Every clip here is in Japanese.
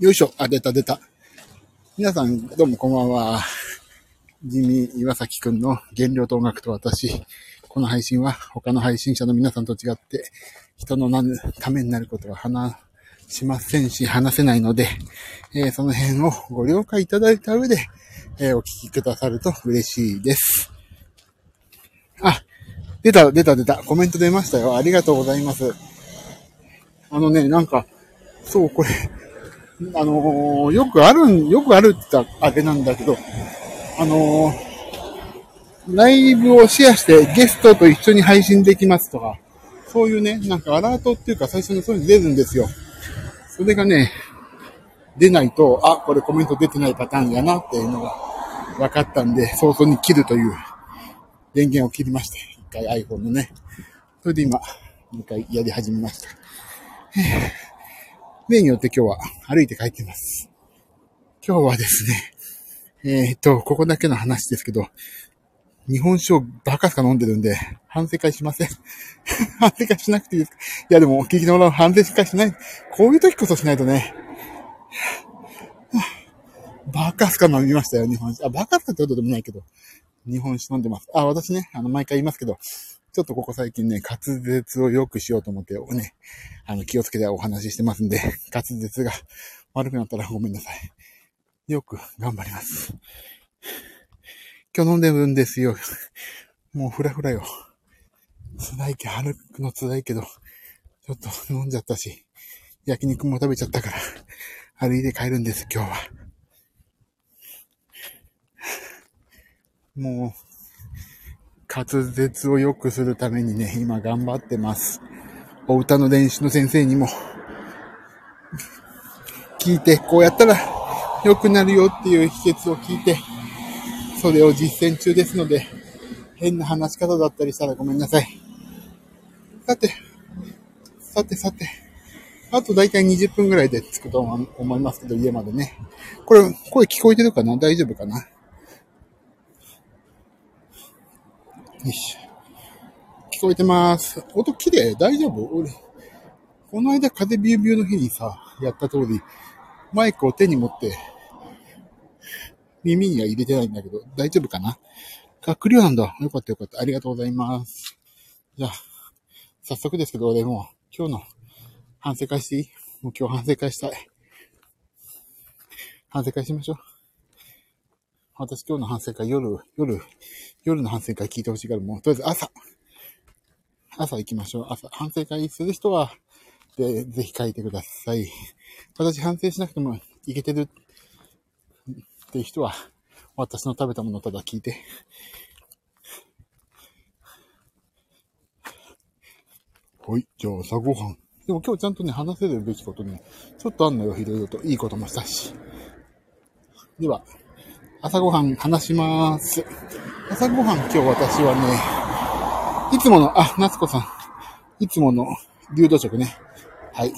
よいしょ。あ、出た出た。皆さん、どうもこんばんは。地味岩崎くんの原料と音楽と私。この配信は他の配信者の皆さんと違って、人のためになることは話しませんし、話せないので、えー、その辺をご了解いただいた上で、えー、お聞きくださると嬉しいです。あ、出た、出た、出た。コメント出ましたよ。ありがとうございます。あのね、なんか、そう、これ、あのー、よくあるん、よくあるって言ったらあれなんだけど、あのー、ライブをシェアしてゲストと一緒に配信できますとか、そういうね、なんかアラートっていうか最初にそういうの出るんですよ。それがね、出ないと、あ、これコメント出てないパターンやなっていうのが分かったんで、早々に切るという電源を切りまして、一回 iPhone のね。それで今、もう一回やり始めました。例によって今日は歩いて帰ってます。今日はですね、えー、っと、ここだけの話ですけど、日本酒をバカすか飲んでるんで、反省会しません。反省会しなくていいですか？いやでも、お聞きのら反省会しない。こういう時こそしないとね。バカすか飲みましたよ、日本酒。あ、バカすかってことでもないけど、日本酒飲んでます。あ、私ね、あの、毎回言いますけど、ちょっとここ最近ね、滑舌を良くしようと思ってね、あの、気をつけてお話ししてますんで、滑舌が悪くなったらごめんなさい。よく頑張ります。今日飲んでるんですよ。もうフラフラよ。辛いけど、歩くの辛いけど、ちょっと飲んじゃったし、焼肉も食べちゃったから、歩いて帰るんです、今日は。もう、滑舌を良くするためにね、今頑張ってます。お歌の練習の先生にも、聞いて、こうやったら良くなるよっていう秘訣を聞いて、それを実践中ですので、変な話し方だったりしたらごめんなさい。さて、さてさて、あとだいたい20分ぐらいで着くと思いますけど、家までね。これ、声聞こえてるかな？大丈夫かなよし。聞こえてます。音綺麗大丈夫？俺、この間風ビュービューの日にさ、やった通り、マイクを手に持って、耳には入れてないんだけど、大丈夫かな？あ、クリアなんだ。よかったよかった。ありがとうございます。じゃあ、早速ですけど、俺も今日の反省会していい？もう今日反省会したい。反省会しましょう。私今日の反省会夜、夜、夜の反省会聞いてほしいから、もう、とりあえず朝、朝行きましょう。朝、反省会する人は、で、ぜひ書いてください。私反省しなくてもいけてるっていう人は、私の食べたものをただ聞いて。はい、じゃあ朝ごはん。でも今日ちゃんとね、話せるべきことね、ちょっとあんのよ、いろいろと。いいこともしたし。では、朝ごはん話します。朝ごはん今日私はね、いつもの、あ、夏子さん。いつもの流動食ね。はい。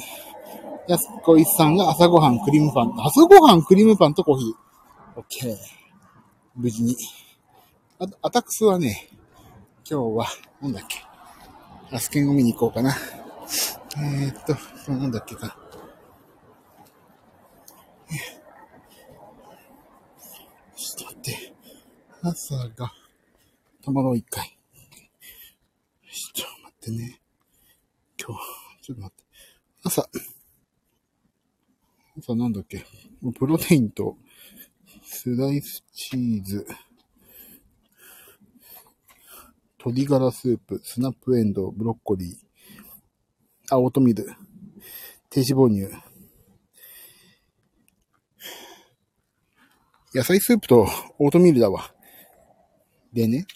やすこいさんが朝ごはんクリームパン。朝ごはんクリームパンとコーヒー。オッケー。無事に。あと、アタックスはね、今日は、なんだっけ。アスケンを見に行こうかな。えー、っと、なんだっけか。ちょっと待って。朝が、止まろう一回。ちょっと待ってね。今日、ちょっと待って。朝、朝なんだっけ？プロテインと、スライスチーズ、鶏ガラスープ、スナップエンドウ、ブロッコリー、あ、オートミール、低脂肪乳、野菜スープとオートミールだわ。でね。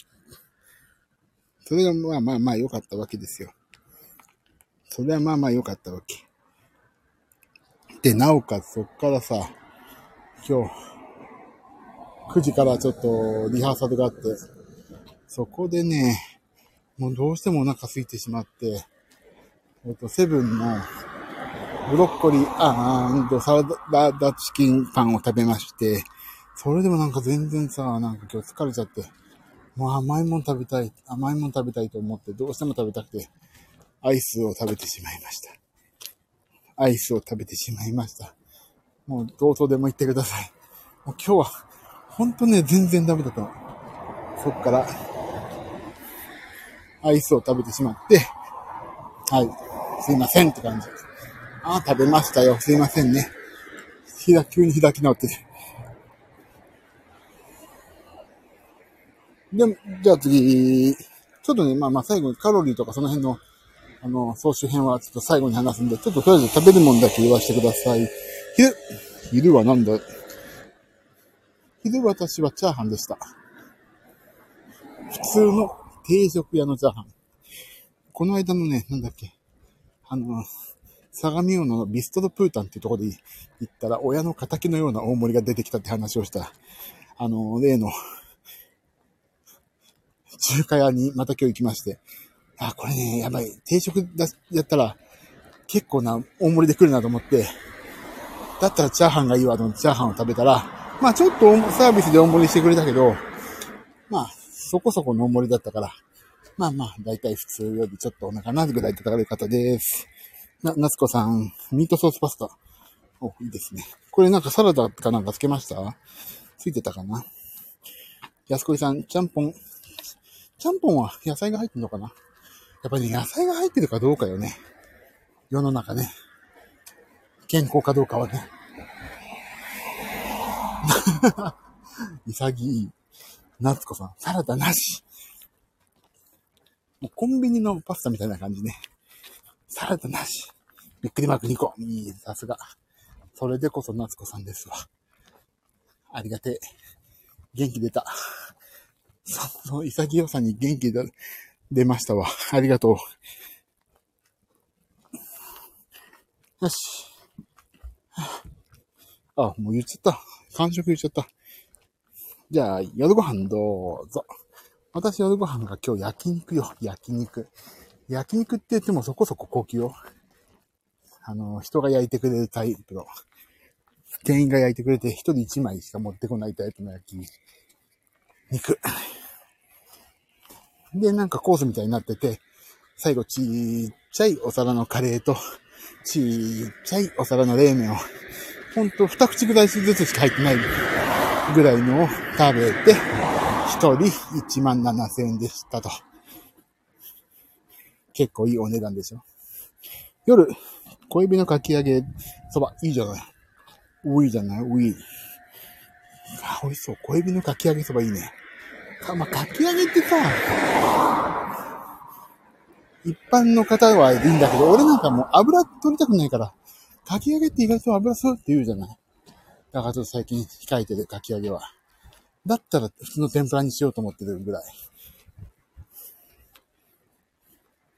それがまあまあまあ良かったわけですよ。それはまあまあ良かったわけ。で、なおかつそっからさ、今日、9時からちょっとリハーサルがあって、そこでね、もうどうしてもお腹空いてしまって、えっと、セブンのブロッコリー、あー、サラダチキンパンを食べまして、それでもなんか全然さ、なんか今日疲れちゃって、もう甘いもん食べたい、甘いもん食べたいと思って、どうしても食べたくて、アイスを食べてしまいました。アイスを食べてしまいました。もうどうとでも言ってください。もう今日は、ほんとね、全然ダメだったの。そっから、アイスを食べてしまって、はい、すいませんって感じ。ああ、食べましたよ。すいませんね。ひだ、急に開き直ってて。で、じゃあ次、ちょっとね、まあまあ最後にカロリーとかその辺の、あの、総集編はちょっと最後に話すんで、ちょっととりあえず食べるもんだけ言わせてください。昼、昼はなんだ？昼私はチャーハンでした。普通の定食屋のチャーハン。この間のね、なんだっけ、あの、相模大野のビストロプータンっていうところで行ったら、親の仇のような大盛りが出てきたって話をした、あの、例の、中華屋にまた今日行きまして、あ、これね、やばい。定食だ、やったら、結構な大盛りで来るなと思って、だったらチャーハンがいいわと思ってチャーハンを食べたら、まあちょっとサービスで大盛りしてくれたけど、まあそこそこの大盛りだったから、まあまあ、だいたい普通よりちょっとお腹なぐらい叩かれる方です。な、夏子さん、ミートソースパスタ。お、いいですね。これなんかサラダかなんかつけました？ついてたかな？安子さん、ちゃんぽん。ちゃんぽんは野菜が入ってんのかな？やっぱりね、野菜が入ってるかどうかよね。世の中ね。健康かどうかはね。潔い。夏子さん、サラダなし。もうコンビニのパスタみたいな感じね。サラダなし。びっくりマーク2個。いい、さすが。それでこそ夏子さんですわ。ありがてえ。元気出た。そその潔さに元気出ましたわ。ありがとう。よし。あ、もう言っちゃった。完食言っちゃった。じゃあ、夜ご飯どうぞ。私夜ご飯が今日焼肉よ。焼肉。焼肉って言ってもそこそこ高級よ。あの、人が焼いてくれるタイプの。店員が焼いてくれて一人一枚しか持ってこないタイプの焼き肉。で、なんかコースみたいになってて、最後ちっちゃいお皿のカレーと、ちっちゃいお皿の冷麺を、ほんと二口ぐらいずつしか入ってないぐらいのを食べて、一人1万7千円でしたと。結構いいお値段でしょ。夜、小指のかき揚げそば、いいじゃない。ういじゃない？うい。あ、美味しそう。小指のかき揚げそばいいね。か、まあ、かき揚げってさ、一般の方はいいんだけど、俺なんかもう油取りたくないから、かき揚げって意外と油吸うって言うじゃない。だからちょっと最近控えてるかき揚げは。だったら普通の天ぷらにしようと思ってるぐらい。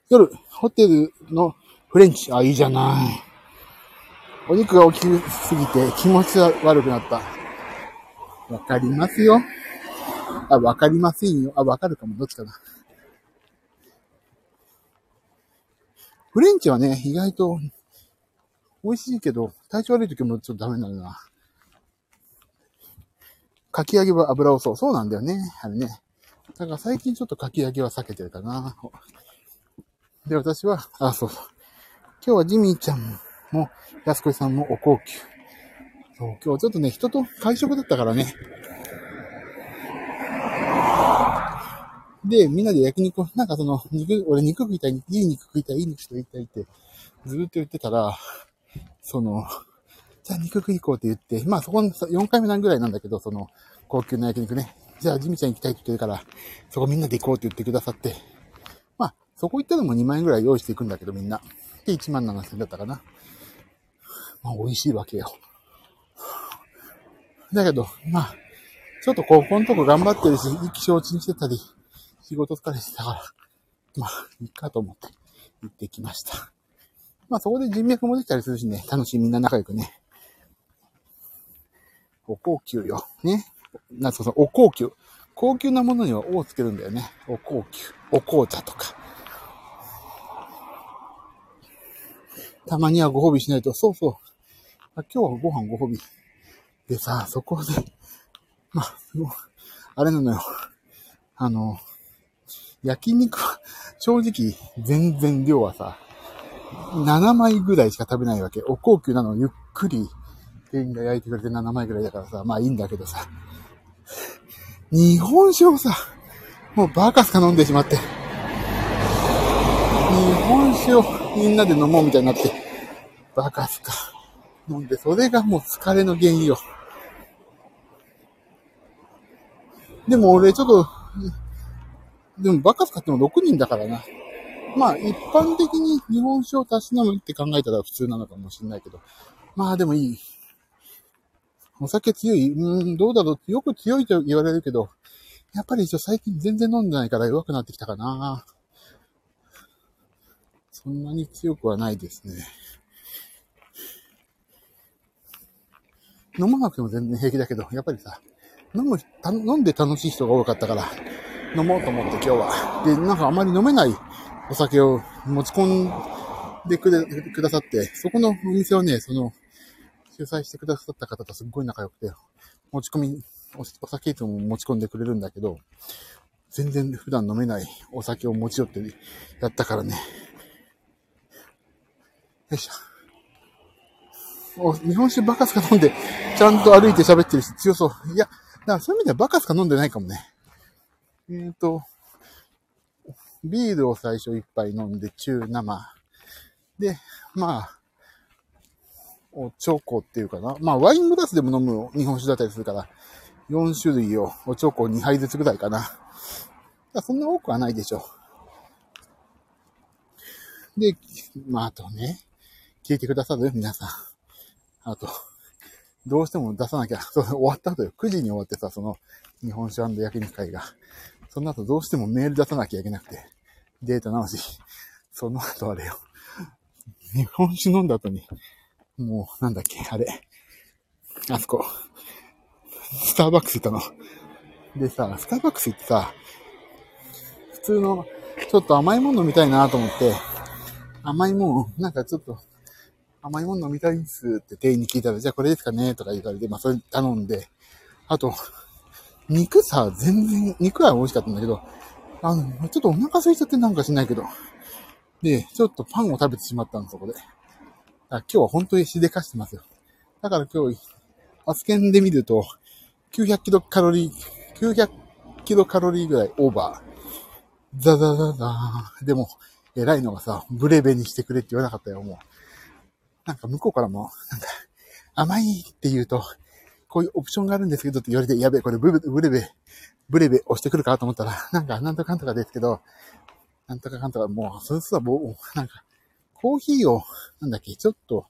夜、ホテルのフレンチ。あ、いいじゃない。お肉が大きすぎて気持ちが悪くなった。わかりますよ。あ、わかりませんよ。あ、わかるかも。どっちかな。フレンチはね、意外と美味しいけど、体調悪い時もちょっとダメになるな。かき揚げは油をそう。そうなんだよね。あれね。だから最近ちょっとかき揚げは避けてるかな。で、私は、あ、そうそう。今日はジミーちゃんも、安子さんもお高級。そう、今日ちょっとね、人と会食だったからね。で、みんなで焼肉、なんかその、肉、俺肉食いたい、いい肉食いたい、いい肉食いたいって、ずっと言ってたら、その、じゃあ肉食い行こうって言って、まあそこの4回目なんぐらいなんだけど、その、高級な焼肉ね。じゃあジミちゃん行きたいって言ってるから、そこみんなで行こうって言ってくださって、まあそこ行ったらも2万円ぐらい用意していくんだけど、みんな。で、1万7千円だったかな。まあ、美味しいわけよ。だけど、まあ、ちょっと高校のとこ頑張ってるし、意気消沈してたり、仕事疲れてたから、まあ、いいかと思って行ってきました。まあ、そこで人脈もできたりするしね、楽しいみんな仲良くね。お高級よ。ね。な、そうそう、お高級。高級なものにはおをつけるんだよね。お高級。お紅茶とか。たまにはご褒美しないと、そうそう。あ今日はご飯ご褒美。でさ、そこで、まあ、あれなのよ。あの、焼肉は、正直、全然量はさ、7枚ぐらいしか食べないわけ。お高級なのをゆっくり店員が焼いてくれて7枚ぐらいだからさ、まあいいんだけどさ。日本酒をさ、もうバカすか飲んでしまって。日本酒をみんなで飲もうみたいになって、バカすか飲んで、それがもう疲れの原因よ。でも俺ちょっと、でもバカスカっても6人だからな。まあ一般的に日本酒をたしなむって考えたら普通なのかもしれないけど。まあでもいい。お酒強いうん、どうだろうよく強いと言われるけど、やっぱり一応最近全然飲んでないから弱くなってきたかな。そんなに強くはないですね。飲まなくても全然平気だけど、やっぱりさ、飲む、飲んで楽しい人が多かったから、飲もうと思って今日は。で、なんかあまり飲めないお酒を持ち込んでくれ、くださって、そこのお店はね、その、主催してくださった方とすっごい仲良くて、持ち込み、お酒いつも持ち込んでくれるんだけど、全然普段飲めないお酒を持ち寄ってやったからね。よいしょ。お、日本酒バカすか飲んで、ちゃんと歩いて喋ってるし強そう。いや、だからそういう意味ではバカすか飲んでないかもね。えっ、ー、と、ビールを最初一杯飲んで中生。で、まあ、おチョコっていうかな。まあ、ワイングラスでも飲む日本酒だったりするから、4種類をおチョコ2杯ずつぐらいかな。そんな多くはないでしょう。で、まあ、あとね、聞いてくださる？皆さん。あと、どうしても出さなきゃ、そ 終わった後よ。9時に終わってさ、その、日本酒焼肉会が。その後どうしてもメール出さなきゃいけなくて。データ直し。その後あれよ。日本酒飲んだ後に、もう、なんだっけ、あれ。あそこ。スターバックス行ったの。でさ、スターバックス行ってさ、普通の、ちょっと甘いもの飲みたいなと思って、甘いもん、なんかちょっと、甘いもの飲みたいんですって店員に聞いたら、じゃあこれですかねとか言われて、まあそれ頼んで、あと、肉さ、全然、肉は美味しかったんだけど、あの、ちょっとお腹空いちゃってなんかしないけど。で、ちょっとパンを食べてしまったの、そこで。今日は本当にしでかしてますよ。だから今日、アスケンで見ると、900キロカロリー、900キロカロリーぐらいオーバー。ザザザザー。でも、偉いのがさ、ブレベにしてくれって言わなかったよ、もう。なんか向こうからも、なんか、甘いって言うと、こういうオプションがあるんですけどって言われて、やべえ、これブブレベ、ブレベ押してくるかと思ったら、なんか、なんとかかんとかですけど、なんとかかんとか、もう、それすらもう、なんか、コーヒーを、なんだっけ、ちょっと、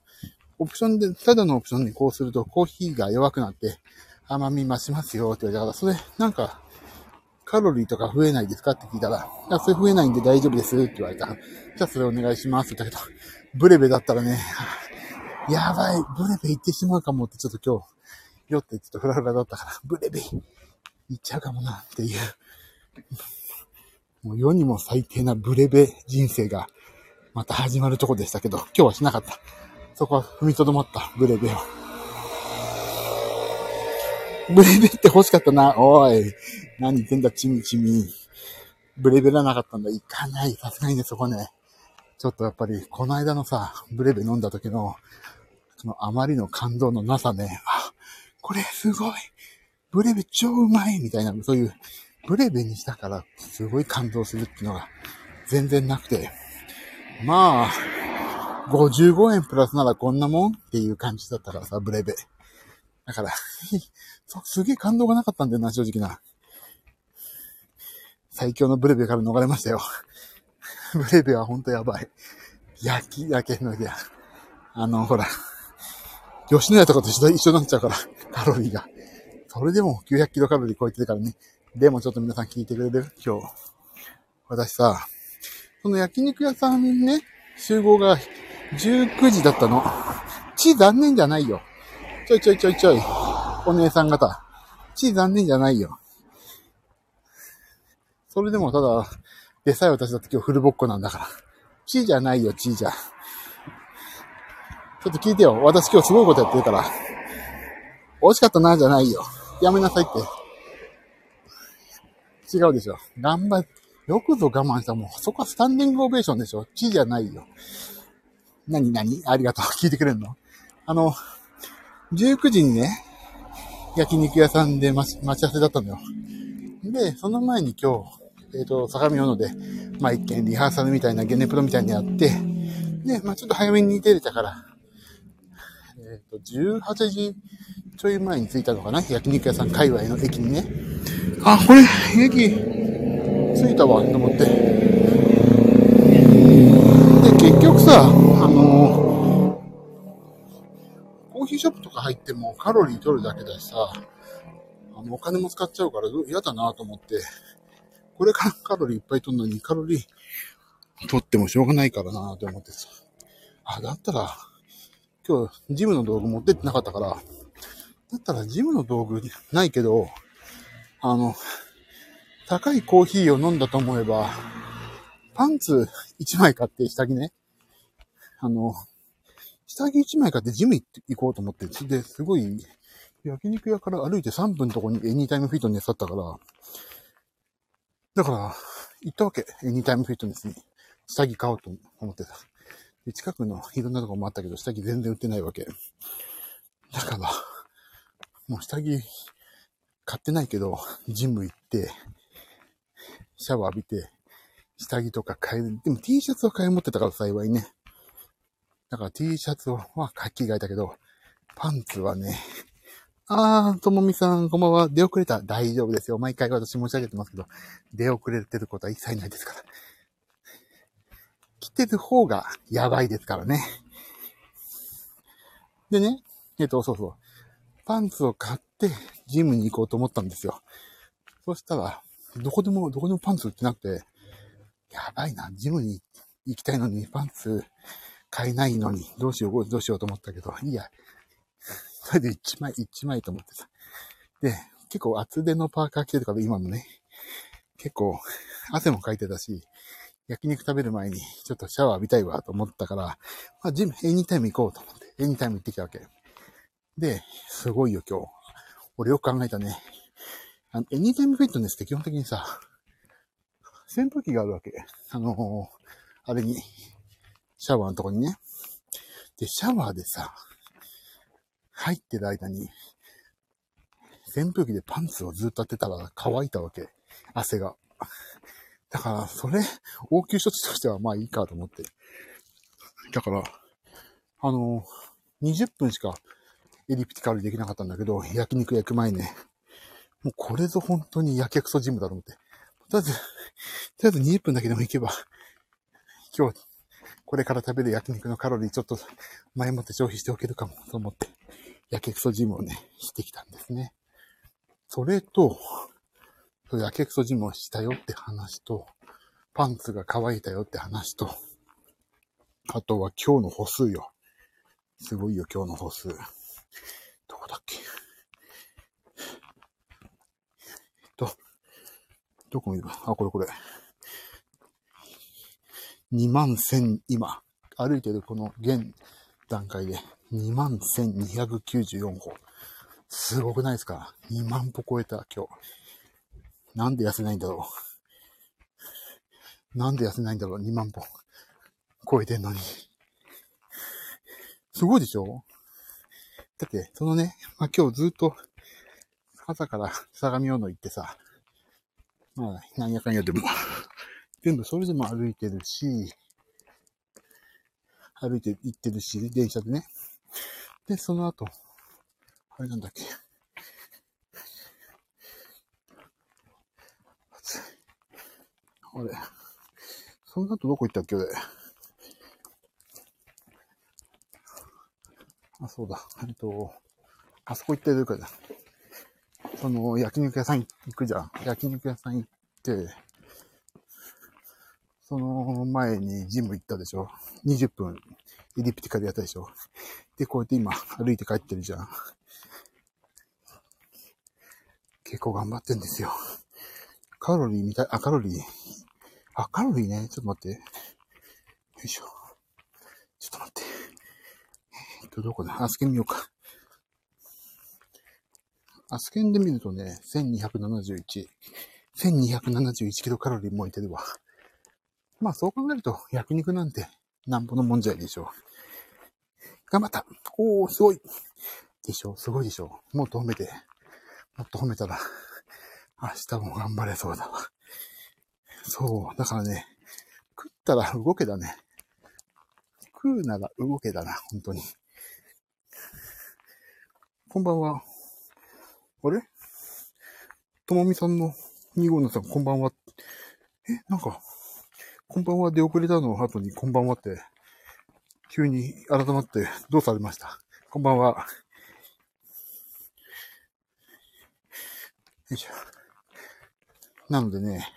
オプションで、ただのオプションにこうすると、コーヒーが弱くなって、甘み増しますよって言われたから、それ、なんか、カロリーとか増えないですかって聞いたら、いや、それ増えないんで大丈夫ですって言われた。じゃあそれお願いしますって言ったけど、ブレベだったらね、やばい、ブレベ行ってしまうかもってちょっと今日、酔ってちょっとフラフラだったから、ブレベ行っちゃうかもなっていう、もう世にも最低なブレベ人生がまた始まるとこでしたけど、今日はしなかった。そこは踏みとどまった、ブレベを。ブレベって欲しかったな。おい。何言ってんだ、チミチミ。ブレベらなかったんだ。行かない。さすがにね、そこね。ちょっとやっぱり、この間のさ、ブレベ飲んだ時の、そのあまりの感動のなさね。これすごい。ブレベ超うまいみたいな、そういう、ブレベにしたから、すごい感動するっていうのが、全然なくて。まあ、55円プラスならこんなもんっていう感じだったからさ、ブレベ。だから すげえ感動がなかったんだよな、正直な。最強のブレベから逃れましたよ。ブレベはほんとやばい。焼き焼けのや。あの、ほら、吉野家とかと一緒になっちゃうから、カロリーが。それでも900キロカロリー超えてるからね。でもちょっと皆さん聞いてくれる？今日。私さ、その焼肉屋さんね、集合が19時だったの。ち残念じゃないよ。ちょいちょいちょいちょい。お姉さん方。ち残念じゃないよ。それでもただ、でさえ私だって今日フルボッコなんだから。ちじゃないよ、ちじゃ。ちょっと聞いてよ。私今日すごいことやってるから。美味しかったな、じゃないよ。やめなさいって。違うでしょ。頑張って。よくぞ我慢した。もう、そこはスタンディングオベーションでしょ。地じゃないよ。なになにありがとう。聞いてくれんの？あの、19時にね、焼肉屋さんで待ち待ち合わせだったのよ。で、その前に今日、えっ、ー、と、相模大野で、まあ一見リハーサルみたいなゲネプロみたいにやって、で、まあちょっと早めに出れたから、えっ、ー、と、18時ちょい前に着いたのかな？焼肉屋さん界隈の駅にね。あ、これ、駅、着いたわ、と思って。で、結局さ、あのー、コーヒーショップとか入ってもカロリー取るだけだしさ、あの、お金も使っちゃうから嫌だなと思って、これからカロリーいっぱい取るのにカロリー取ってもしょうがないからなと思ってさ。あ、だったら、今日ジムの道具持ってってなかったから、だったらジムの道具ないけど、あの、高いコーヒーを飲んだと思えば、パンツ1枚買って下着ね。あの、下着1枚買ってジム行こうと思って、で、すごい、焼肉屋から歩いて3分のとこにエニータイムフィットネスだったから、だから、行ったわけ。エニータイムフィットネスに。下着買おうと思ってた。で、近くの いろんなとこもあったけど、下着全然売ってないわけ。だから、もう下着買ってないけど、ジム行って、シャワー浴びて、下着とか買える。でも T シャツは買い持ってたから幸いね。だから T シャツは書き替えたけど、パンツはね、あー、ともみさん、こんばんは。出遅れた。大丈夫ですよ。毎回私申し上げてますけど、出遅れてることは一切ないですから。着てる方がやばいですからね。でね、えっと、そうそう。パンツを買ってジムに行こうと思ったんですよ。そしたら、どこでも、どこでもパンツ売ってなくて、やばいな、ジムに行きたいのにパンツ買えないのに、どうしよう、どうしようと思ったけど、いいや。それで一枚、一枚と思ってさ。で、結構厚手のパーカー着てるから今もね、結構汗もかいてたし、焼肉食べる前にちょっとシャワー浴びたいわと思ったから、まあジム、エニタイム行こうと思って、エニタイム行ってきたわけ。で、すごいよ今日。俺よく考えたね。あの、エニタイムフィットネスって基本的にさ、扇風機があるわけ。あのー、あれに、シャワーのとこにね。で、シャワーでさ、入ってる間に、扇風機でパンツをずっと当てたら乾いたわけ。汗が。だから、それ、応急処置としてはまあいいかと思って。だから、あの20分しかエリプティカルできなかったんだけど、焼肉焼く前ね、もうこれぞ本当にやけくそジムだと思って。とりあえず、とりあえず20分だけでも行けば、今日、これから食べる焼肉のカロリーちょっと前もって消費しておけるかもと思って、やけくそジムをね、してきたんですね。それと、やけくそジムをしたよって話と、パンツが乾いたよって話と、あとは今日の歩数よ。すごいよ、今日の歩数。どこだっけ？えっと、どこ見る？あ、これこれ。2万1000、今、歩いてるこの現段階で2万1294歩。すごくないですか ?2 万歩超えた、今日。なんで痩せないんだろう。なんで痩せないんだろう ?2 万歩超えてんのに。すごいでしょ？だって、そのね、まあ、今日ずっと、朝から相模大野行ってさ、まあ、なんやかんやでも、全部それでも歩いてるし、歩いて行ってるし、電車でね。で、その後、あれなんだっけ？あれ。その後どこ行ったっけ俺。あ、そうだ。えっと、あそこ行ってるから、その、焼肉屋さん行くじゃん。焼肉屋さん行って、その前にジム行ったでしょ。20分、エリプティカでやったでしょ。で、こうやって今、歩いて帰ってるじゃん。結構頑張ってんですよ。カロリーみたい、あ、カロリー。あ、カロリーね。ちょっと待って。よいしょ。ちょっと待って。えっと、どこだ？アスケン見ようか。アスケンで見るとね、1271。1271キロカロリー燃えてるわ。まあそう考えると、焼肉なんてなんぼのもんじゃいでしょう。頑張ったおー、すごいでしょ？すごいでしょ？もっと褒めて。もっと褒めたら、明日も頑張れそうだわ。そう。だからね、食ったら動けだね。食うなら動けだな、本当に。こんばんは。あれ？ともみさんの2号のさん、こんばんは。え、なんか、こんばんは出遅れたの？後にこんばんはって、急に改まってどうされました？こんばんは。よいしょ。なのでね、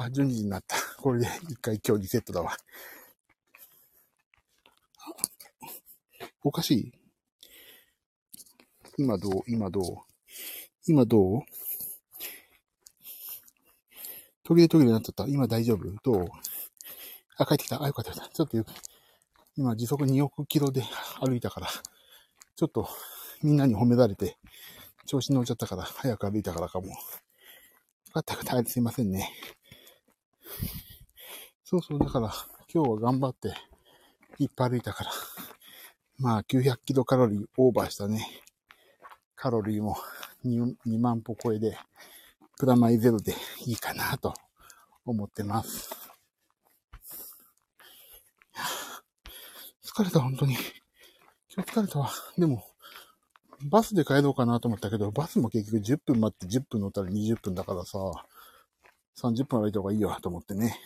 あ、12時になった。これで一回今日リセットだわ。おかしい今どう？今どう？今どう？途切れ途切れになっちゃった。今大丈夫？どう？あ、帰ってきた。あ、よかった。ちょっとよく、今時速2億キロで歩いたから、ちょっとみんなに褒められて、調子乗っちゃったから、早く歩いたからかも。よかったよかった。すいませんね。そうそう、だから、今日は頑張って、いっぱい歩いたから。まあ、900キロカロリーオーバーしたね。カロリーも 2, 2万歩超えで、プラマイゼロでいいかなと思ってます。疲れた、本当に。今日疲れたわ。でも、バスで帰ろうかなと思ったけど、バスも結局10分待って10分乗ったら20分だからさ、30分歩いた方がいいよと思ってね。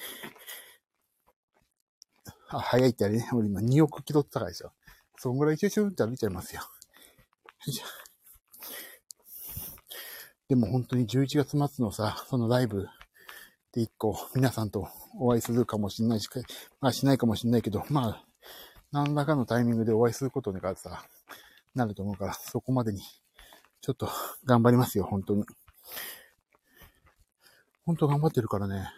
あ、早いってあれね。俺今2億キロって高いですよ。そんぐらいチュチュって歩いちゃいますよ。でも本当に11月末のさ、そのライブで一個皆さんとお会いするかもしんないし、まあしないかもしんないけど、まあ、何らかのタイミングでお会いすることがさ、なると思うから、そこまでに、ちょっと頑張りますよ、本当に。本当頑張ってるからね。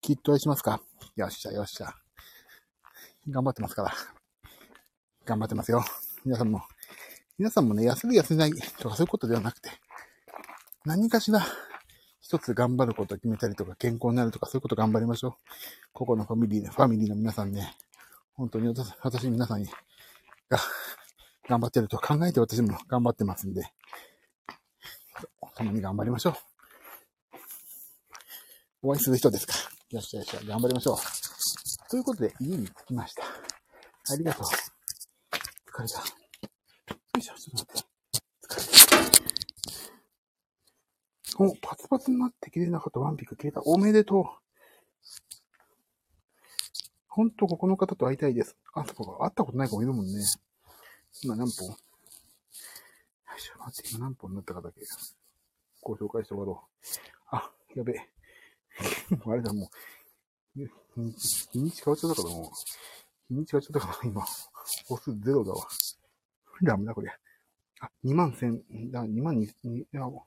きっと愛しますか？よっしゃ、よっしゃ。頑張ってますから。頑張ってますよ。皆さんも、皆さんもね、痩せる痩せないとかそういうことではなくて、何かしら一つ頑張ることを決めたりとか、健康になるとか、そういうこと頑張りましょう。ここのファミリー、ファミリーの皆さんね、本当に私、私皆さんに、が、頑張ってると考えて私も頑張ってますんで、共に頑張りましょう。お会いする人ですか？よっしゃよっしゃ、頑張りましょう。ということで、家に着きました。ありがとう。疲れた。よいしょ、ちょっと待って。疲れた。お、パツパツになって切れなかったワンピック切れた。おめでとう。ほんと、ここの方と会いたいです。あ、そこか。会ったことない子もいるもんね。今何本よいしょ、待って、今何本になったかだけ。ご紹介して終わろう。あ、やべえ。あれだ、もう、日にち変わっちゃったからもう、日にち変わっちゃったから今、歩数ゼロだわ。ダメだ、これ。あ、2万1000、だ、2万2、いや、こ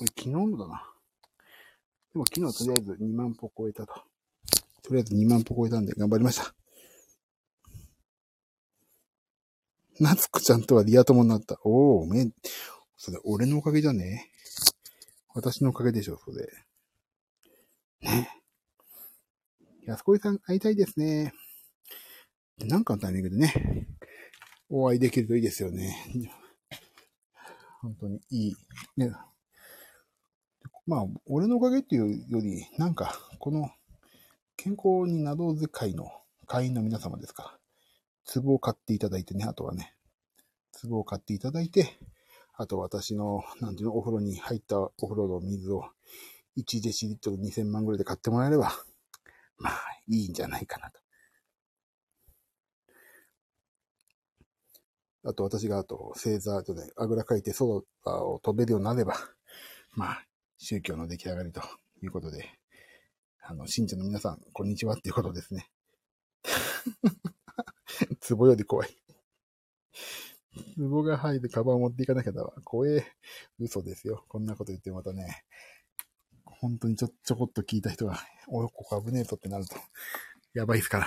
れ昨日のだな。でも昨日とりあえず2万歩超えたと。とりあえず2万歩超えたんで頑張りました。夏子ちゃんとはリア友になった。おお、め、それ俺のおかげじゃね私のおかげでしょ、それ。ね。安子さん会いたいですね。なんかのタイミングでね、お会いできるといいですよね。本当にいい。ね。まあ、俺のおかげっていうより、なんか、この、健康になろうぜ会の会員の皆様ですか。壺を買っていただいてね、あとはね、壺を買っていただいて、あと私の、なんていうの、お風呂に入ったお風呂の水を1デシリットル2000万ぐらいで買ってもらえれば、まあ、いいんじゃないかなと。あと私があと星座とね、あぐらかいて空を飛べるようになれば、まあ、宗教の出来上がりということで、あの、信者の皆さん、こんにちはっていうことですね。壺より怖い。壺が入るカバンを持っていかなきゃだわ。怖え。嘘ですよ。こんなこと言ってまたね、本当にちょ、ちょこっと聞いた人が、おここ危ねえとってなると、やばいですから。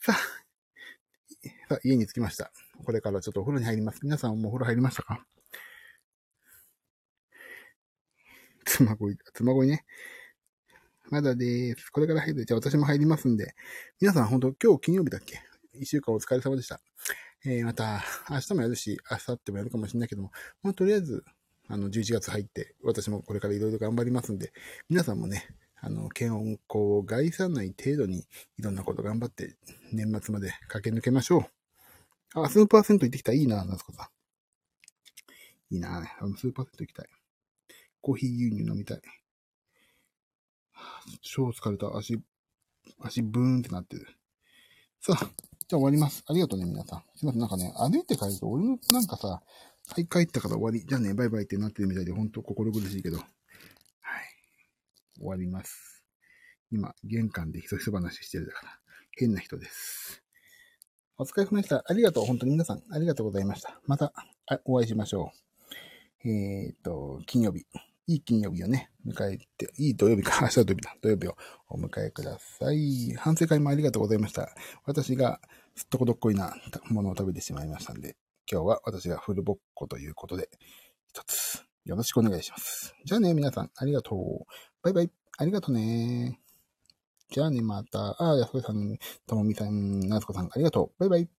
さあ、さあ、家に着きました。これからちょっとお風呂に入ります。皆さんもお風呂入りましたか？妻恋、妻恋ね。まだです。これから入る。じゃあ私も入りますんで。皆さん本当今日金曜日だっけ？一週間お疲れ様でした。えー、また、明日もやるし、明後日もやるかもしれないけども、まあ、とりあえず、あの、11月入って、私もこれからいろいろ頑張りますんで、皆さんもね、あの、健康を害さない程度に、いろんなこと頑張って、年末まで駆け抜けましょう。あ、スーパー銭湯行ってきた。いいな、夏子さん。いいな、スーパー銭湯行きたい。コーヒー牛乳飲みたい。超疲れた。足、足ブーンってなってる。さあ、じゃあ終わります。ありがとうね、皆さん。すいません、なんかね、歩いて帰ると、俺のなんかさ、はい、帰ったから終わり。じゃあね、バイバイってなってるみたいで、ほんと心苦しいけど。はい。終わります。今、玄関でひそひそ話してるだから、変な人です。お疲れ様でした。ありがとう。本当に皆さん、ありがとうございました。また、お会いしましょう。えー、っと、金曜日。いい金曜日をね、迎えて、いい土曜日か、明日土曜日だ、土曜日をお迎えください。反省会もありがとうございました。私がすっとこどっこいなものを食べてしまいましたんで、今日は私がフルボッコということで、一つ、よろしくお願いします。じゃあね、皆さん、ありがとう。バイバイ。ありがとうね。じゃあね、また。あ、やすこさん、ともみさん、なつこさん、ありがとう。バイバイ。